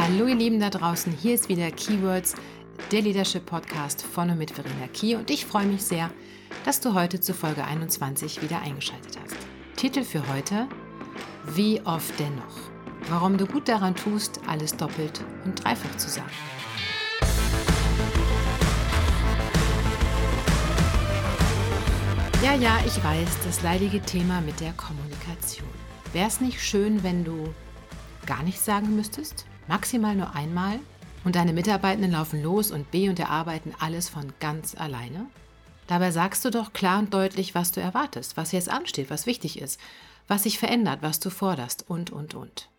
Hallo ihr Lieben da draußen, hier ist wieder Keywords, der Leadership Podcast von und mit Verena Key und ich freue mich sehr, dass du heute zu Folge 21 wieder eingeschaltet hast. Titel für heute, Wie oft dennoch? Warum du gut daran tust, alles doppelt und dreifach zu sagen. Ja, ja, ich weiß, das leidige Thema mit der Kommunikation. Wäre es nicht schön, wenn du gar nichts sagen müsstest? Maximal nur einmal? Und deine Mitarbeitenden laufen los und B und erarbeiten alles von ganz alleine? Dabei sagst du doch klar und deutlich, was du erwartest, was jetzt ansteht, was wichtig ist, was sich verändert, was du forderst und, und, und.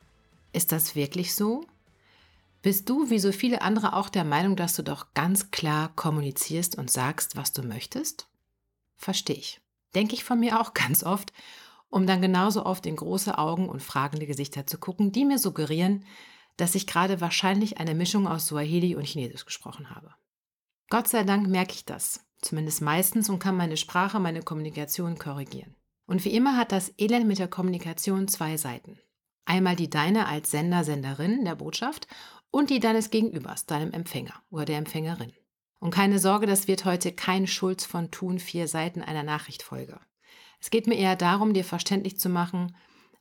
Ist das wirklich so? Bist du, wie so viele andere, auch der Meinung, dass du doch ganz klar kommunizierst und sagst, was du möchtest? Verstehe ich. Denke ich von mir auch ganz oft, um dann genauso oft in große Augen und fragende Gesichter zu gucken, die mir suggerieren, dass ich gerade wahrscheinlich eine Mischung aus Swahili und Chinesisch gesprochen habe. Gott sei Dank merke ich das, zumindest meistens, und kann meine Sprache, meine Kommunikation korrigieren. Und wie immer hat das Elend mit der Kommunikation zwei Seiten. Einmal die deine als Sender, Senderin der Botschaft und die deines Gegenübers, deinem Empfänger oder der Empfängerin. Und keine Sorge, das wird heute kein Schulz von Thun vier Seiten einer Nachrichtfolge. Es geht mir eher darum, dir verständlich zu machen,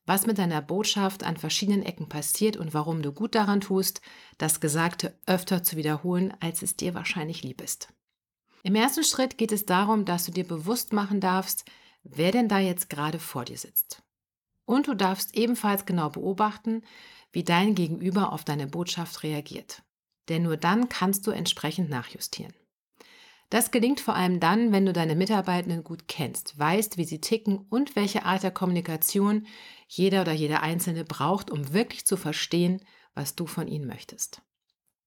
was mit deiner Botschaft an verschiedenen Ecken passiert und warum du gut daran tust, das Gesagte öfter zu wiederholen, als es dir wahrscheinlich lieb ist. Im ersten Schritt geht es darum, dass du dir bewusst machen darfst, wer denn da jetzt gerade vor dir sitzt. Und du darfst ebenfalls genau beobachten, wie dein Gegenüber auf deine Botschaft reagiert denn nur dann kannst du entsprechend nachjustieren. Das gelingt vor allem dann, wenn du deine Mitarbeitenden gut kennst, weißt, wie sie ticken und welche Art der Kommunikation jeder oder jeder Einzelne braucht, um wirklich zu verstehen, was du von ihnen möchtest.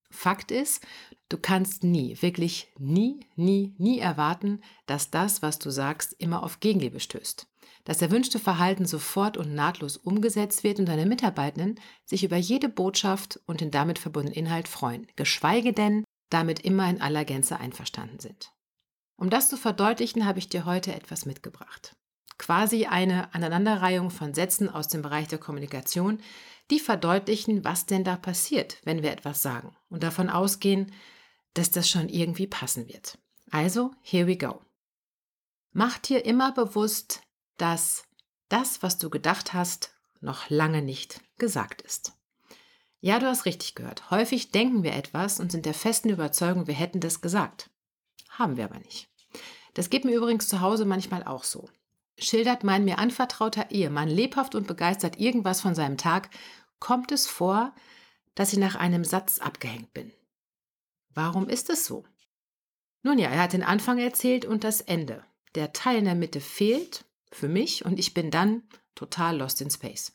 Fakt ist, du kannst nie, wirklich nie, nie, nie erwarten, dass das, was du sagst, immer auf Gegenliebe stößt. Das erwünschte Verhalten sofort und nahtlos umgesetzt wird und deine Mitarbeitenden sich über jede Botschaft und den damit verbundenen Inhalt freuen, geschweige denn damit immer in aller Gänze einverstanden sind. Um das zu verdeutlichen, habe ich dir heute etwas mitgebracht. Quasi eine Aneinanderreihung von Sätzen aus dem Bereich der Kommunikation, die verdeutlichen, was denn da passiert, wenn wir etwas sagen und davon ausgehen, dass das schon irgendwie passen wird. Also, here we go. Mach dir immer bewusst, dass das, was du gedacht hast, noch lange nicht gesagt ist. Ja, du hast richtig gehört. Häufig denken wir etwas und sind der festen Überzeugung, wir hätten das gesagt. Haben wir aber nicht. Das geht mir übrigens zu Hause manchmal auch so. Schildert mein mir anvertrauter Ehemann lebhaft und begeistert irgendwas von seinem Tag kommt es vor, dass ich nach einem Satz abgehängt bin. Warum ist es so? Nun ja, er hat den Anfang erzählt und das Ende. Der Teil in der Mitte fehlt für mich und ich bin dann total lost in space.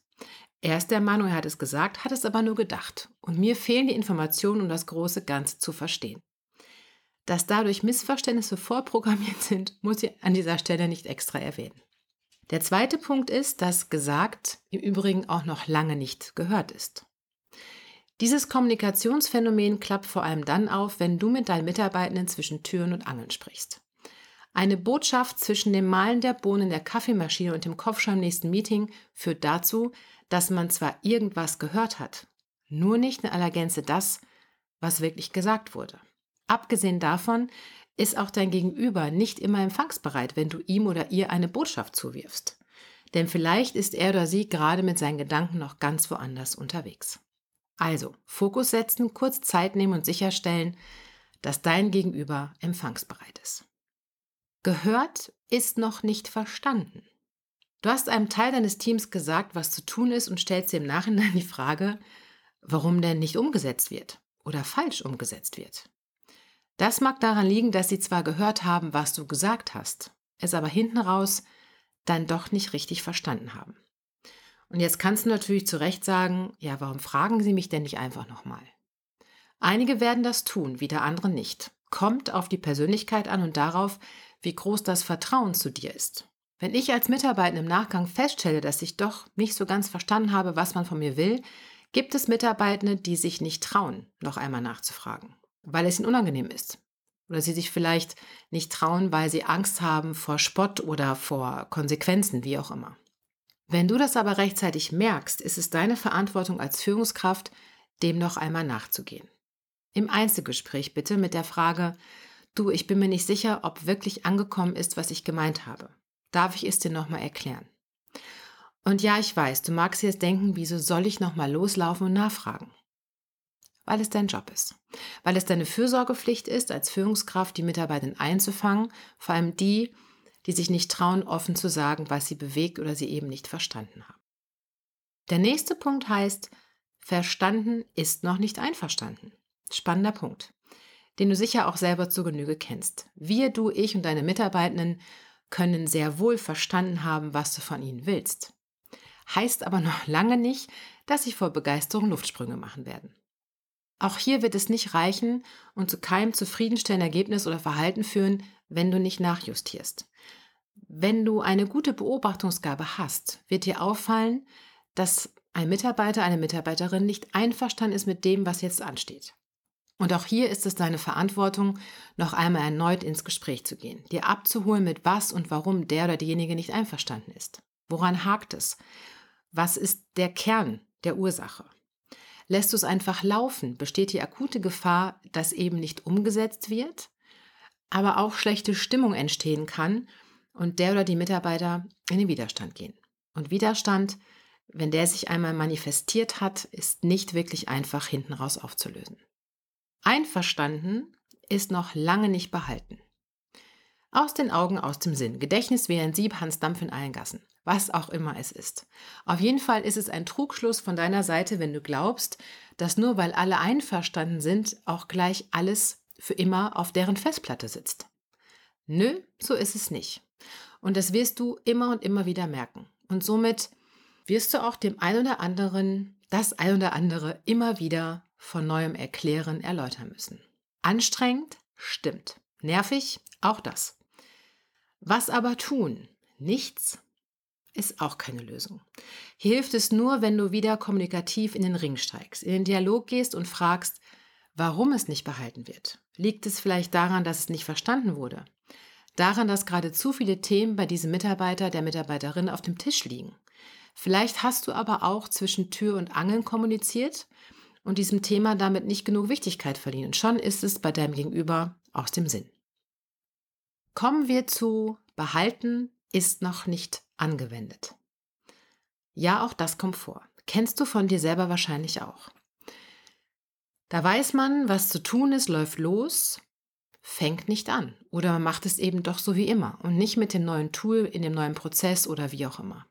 Er ist der Meinung, er hat es gesagt, hat es aber nur gedacht. Und mir fehlen die Informationen, um das große Ganze zu verstehen. Dass dadurch Missverständnisse vorprogrammiert sind, muss ich an dieser Stelle nicht extra erwähnen. Der zweite Punkt ist, dass gesagt im Übrigen auch noch lange nicht gehört ist. Dieses Kommunikationsphänomen klappt vor allem dann auf, wenn du mit deinen Mitarbeitenden zwischen Türen und Angeln sprichst. Eine Botschaft zwischen dem Malen der Bohnen der Kaffeemaschine und dem Kopfschau im nächsten Meeting führt dazu, dass man zwar irgendwas gehört hat, nur nicht in aller Gänze das, was wirklich gesagt wurde. Abgesehen davon ist auch dein Gegenüber nicht immer empfangsbereit, wenn du ihm oder ihr eine Botschaft zuwirfst. Denn vielleicht ist er oder sie gerade mit seinen Gedanken noch ganz woanders unterwegs. Also, Fokus setzen, kurz Zeit nehmen und sicherstellen, dass dein Gegenüber empfangsbereit ist. Gehört ist noch nicht verstanden. Du hast einem Teil deines Teams gesagt, was zu tun ist und stellst dir im Nachhinein die Frage, warum denn nicht umgesetzt wird oder falsch umgesetzt wird. Das mag daran liegen, dass sie zwar gehört haben, was du gesagt hast, es aber hinten raus dann doch nicht richtig verstanden haben. Und jetzt kannst du natürlich zu Recht sagen, ja, warum fragen sie mich denn nicht einfach nochmal? Einige werden das tun, wieder andere nicht. Kommt auf die Persönlichkeit an und darauf, wie groß das Vertrauen zu dir ist. Wenn ich als Mitarbeiter im Nachgang feststelle, dass ich doch nicht so ganz verstanden habe, was man von mir will, gibt es Mitarbeitende, die sich nicht trauen, noch einmal nachzufragen weil es ihnen unangenehm ist. Oder sie sich vielleicht nicht trauen, weil sie Angst haben vor Spott oder vor Konsequenzen, wie auch immer. Wenn du das aber rechtzeitig merkst, ist es deine Verantwortung als Führungskraft, dem noch einmal nachzugehen. Im Einzelgespräch bitte mit der Frage, du, ich bin mir nicht sicher, ob wirklich angekommen ist, was ich gemeint habe. Darf ich es dir nochmal erklären? Und ja, ich weiß, du magst jetzt denken, wieso soll ich nochmal loslaufen und nachfragen? Weil es dein Job ist. Weil es deine Fürsorgepflicht ist, als Führungskraft die Mitarbeiter einzufangen, vor allem die, die sich nicht trauen, offen zu sagen, was sie bewegt oder sie eben nicht verstanden haben. Der nächste Punkt heißt, verstanden ist noch nicht einverstanden. Spannender Punkt, den du sicher auch selber zu Genüge kennst. Wir, du, ich und deine Mitarbeitenden können sehr wohl verstanden haben, was du von ihnen willst. Heißt aber noch lange nicht, dass sie vor Begeisterung Luftsprünge machen werden. Auch hier wird es nicht reichen und zu keinem zufriedenstellenden Ergebnis oder Verhalten führen, wenn du nicht nachjustierst. Wenn du eine gute Beobachtungsgabe hast, wird dir auffallen, dass ein Mitarbeiter, eine Mitarbeiterin nicht einverstanden ist mit dem, was jetzt ansteht. Und auch hier ist es deine Verantwortung, noch einmal erneut ins Gespräch zu gehen, dir abzuholen, mit was und warum der oder diejenige nicht einverstanden ist. Woran hakt es? Was ist der Kern der Ursache? Lässt du es einfach laufen, besteht die akute Gefahr, dass eben nicht umgesetzt wird, aber auch schlechte Stimmung entstehen kann und der oder die Mitarbeiter in den Widerstand gehen. Und Widerstand, wenn der sich einmal manifestiert hat, ist nicht wirklich einfach hinten raus aufzulösen. Einverstanden ist noch lange nicht behalten. Aus den Augen, aus dem Sinn. Gedächtnis wie ein Sieb, Hans Dampf in allen Gassen. Was auch immer es ist. Auf jeden Fall ist es ein Trugschluss von deiner Seite, wenn du glaubst, dass nur weil alle einverstanden sind, auch gleich alles für immer auf deren Festplatte sitzt. Nö, so ist es nicht. Und das wirst du immer und immer wieder merken. Und somit wirst du auch dem ein oder anderen das ein oder andere immer wieder von neuem erklären, erläutern müssen. Anstrengend? Stimmt. Nervig? Auch das. Was aber tun? Nichts? Ist auch keine Lösung. Hier hilft es nur, wenn du wieder kommunikativ in den Ring steigst, in den Dialog gehst und fragst, warum es nicht behalten wird. Liegt es vielleicht daran, dass es nicht verstanden wurde? Daran, dass gerade zu viele Themen bei diesem Mitarbeiter, der Mitarbeiterin auf dem Tisch liegen. Vielleicht hast du aber auch zwischen Tür und Angeln kommuniziert und diesem Thema damit nicht genug Wichtigkeit verliehen. Und schon ist es bei deinem Gegenüber aus dem Sinn. Kommen wir zu behalten ist noch nicht angewendet. Ja, auch das kommt vor. Kennst du von dir selber wahrscheinlich auch. Da weiß man, was zu tun ist, läuft los, fängt nicht an. Oder man macht es eben doch so wie immer und nicht mit dem neuen Tool, in dem neuen Prozess oder wie auch immer.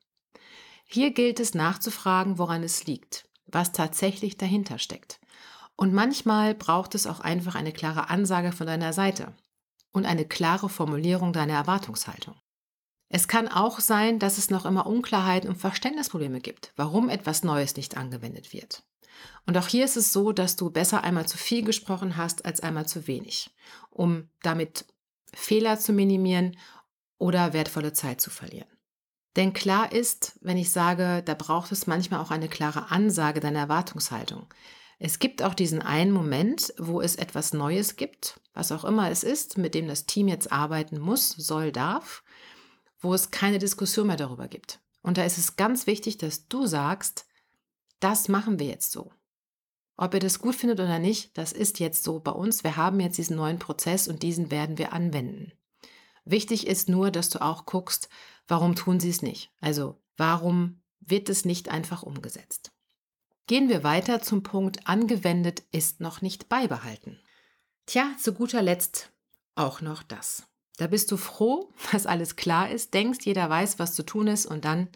Hier gilt es nachzufragen, woran es liegt was tatsächlich dahinter steckt. Und manchmal braucht es auch einfach eine klare Ansage von deiner Seite und eine klare Formulierung deiner Erwartungshaltung. Es kann auch sein, dass es noch immer Unklarheiten und Verständnisprobleme gibt, warum etwas Neues nicht angewendet wird. Und auch hier ist es so, dass du besser einmal zu viel gesprochen hast als einmal zu wenig, um damit Fehler zu minimieren oder wertvolle Zeit zu verlieren. Denn klar ist, wenn ich sage, da braucht es manchmal auch eine klare Ansage deiner Erwartungshaltung. Es gibt auch diesen einen Moment, wo es etwas Neues gibt, was auch immer es ist, mit dem das Team jetzt arbeiten muss, soll, darf, wo es keine Diskussion mehr darüber gibt. Und da ist es ganz wichtig, dass du sagst, das machen wir jetzt so. Ob ihr das gut findet oder nicht, das ist jetzt so bei uns. Wir haben jetzt diesen neuen Prozess und diesen werden wir anwenden. Wichtig ist nur, dass du auch guckst, warum tun sie es nicht? Also warum wird es nicht einfach umgesetzt? Gehen wir weiter zum Punkt angewendet ist noch nicht beibehalten. Tja, zu guter Letzt auch noch das. Da bist du froh, dass alles klar ist, denkst, jeder weiß, was zu tun ist und dann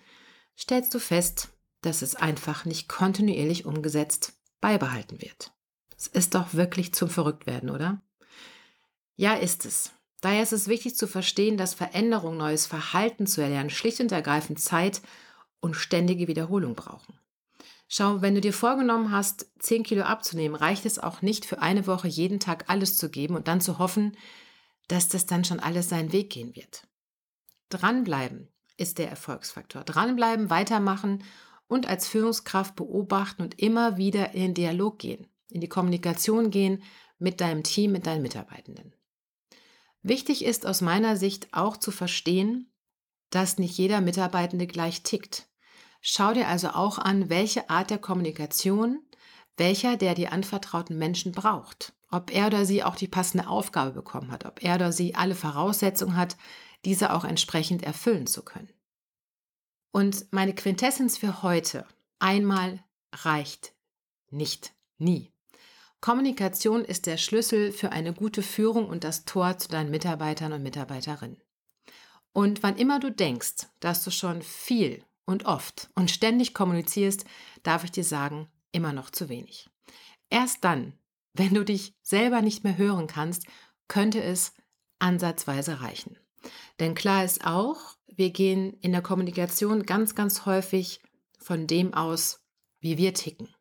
stellst du fest, dass es einfach nicht kontinuierlich umgesetzt beibehalten wird. Es ist doch wirklich zum Verrücktwerden, oder? Ja, ist es. Daher ist es wichtig zu verstehen, dass Veränderung, neues Verhalten zu erlernen, schlicht und ergreifend Zeit und ständige Wiederholung brauchen. Schau, wenn du dir vorgenommen hast, 10 Kilo abzunehmen, reicht es auch nicht für eine Woche jeden Tag alles zu geben und dann zu hoffen, dass das dann schon alles seinen Weg gehen wird. Dranbleiben ist der Erfolgsfaktor. Dranbleiben, weitermachen und als Führungskraft beobachten und immer wieder in den Dialog gehen, in die Kommunikation gehen mit deinem Team, mit deinen Mitarbeitenden. Wichtig ist aus meiner Sicht auch zu verstehen, dass nicht jeder Mitarbeitende gleich tickt. Schau dir also auch an, welche Art der Kommunikation, welcher der dir anvertrauten Menschen braucht, ob er oder sie auch die passende Aufgabe bekommen hat, ob er oder sie alle Voraussetzungen hat, diese auch entsprechend erfüllen zu können. Und meine Quintessenz für heute, einmal reicht nicht, nie. Kommunikation ist der Schlüssel für eine gute Führung und das Tor zu deinen Mitarbeitern und Mitarbeiterinnen. Und wann immer du denkst, dass du schon viel und oft und ständig kommunizierst, darf ich dir sagen, immer noch zu wenig. Erst dann, wenn du dich selber nicht mehr hören kannst, könnte es ansatzweise reichen. Denn klar ist auch, wir gehen in der Kommunikation ganz, ganz häufig von dem aus, wie wir ticken,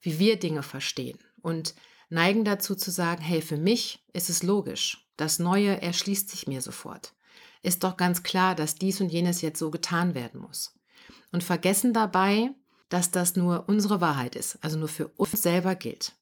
wie wir Dinge verstehen und neigen dazu zu sagen, hey, für mich ist es logisch, das Neue erschließt sich mir sofort. Ist doch ganz klar, dass dies und jenes jetzt so getan werden muss. Und vergessen dabei, dass das nur unsere Wahrheit ist, also nur für uns selber gilt.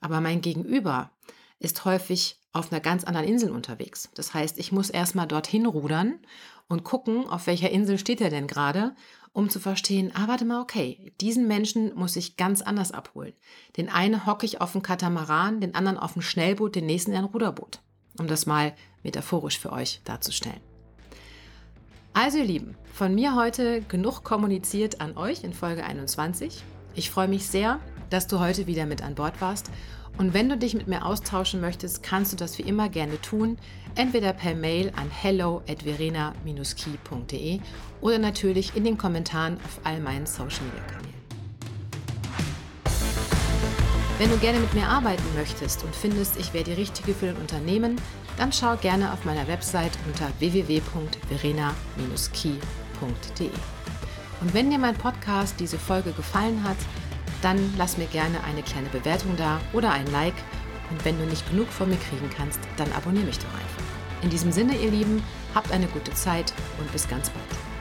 Aber mein Gegenüber ist häufig auf einer ganz anderen Insel unterwegs. Das heißt, ich muss erstmal dorthin rudern und gucken, auf welcher Insel steht er denn gerade, um zu verstehen, ah, warte mal, okay, diesen Menschen muss ich ganz anders abholen. Den einen hocke ich auf dem Katamaran, den anderen auf dem Schnellboot, den nächsten in ein Ruderboot. Um das mal metaphorisch für euch darzustellen. Also ihr Lieben, von mir heute genug kommuniziert an euch in Folge 21. Ich freue mich sehr, dass du heute wieder mit an Bord warst. Und wenn du dich mit mir austauschen möchtest, kannst du das wie immer gerne tun, entweder per Mail an hello at verena-key.de oder natürlich in den Kommentaren auf all meinen Social Media Kanälen. Wenn du gerne mit mir arbeiten möchtest und findest, ich wäre die Richtige für dein Unternehmen, dann schau gerne auf meiner Website unter www.verena-key.de. Und wenn dir mein Podcast diese Folge gefallen hat, dann lass mir gerne eine kleine Bewertung da oder ein Like. Und wenn du nicht genug von mir kriegen kannst, dann abonniere mich doch einfach. In diesem Sinne, ihr Lieben, habt eine gute Zeit und bis ganz bald.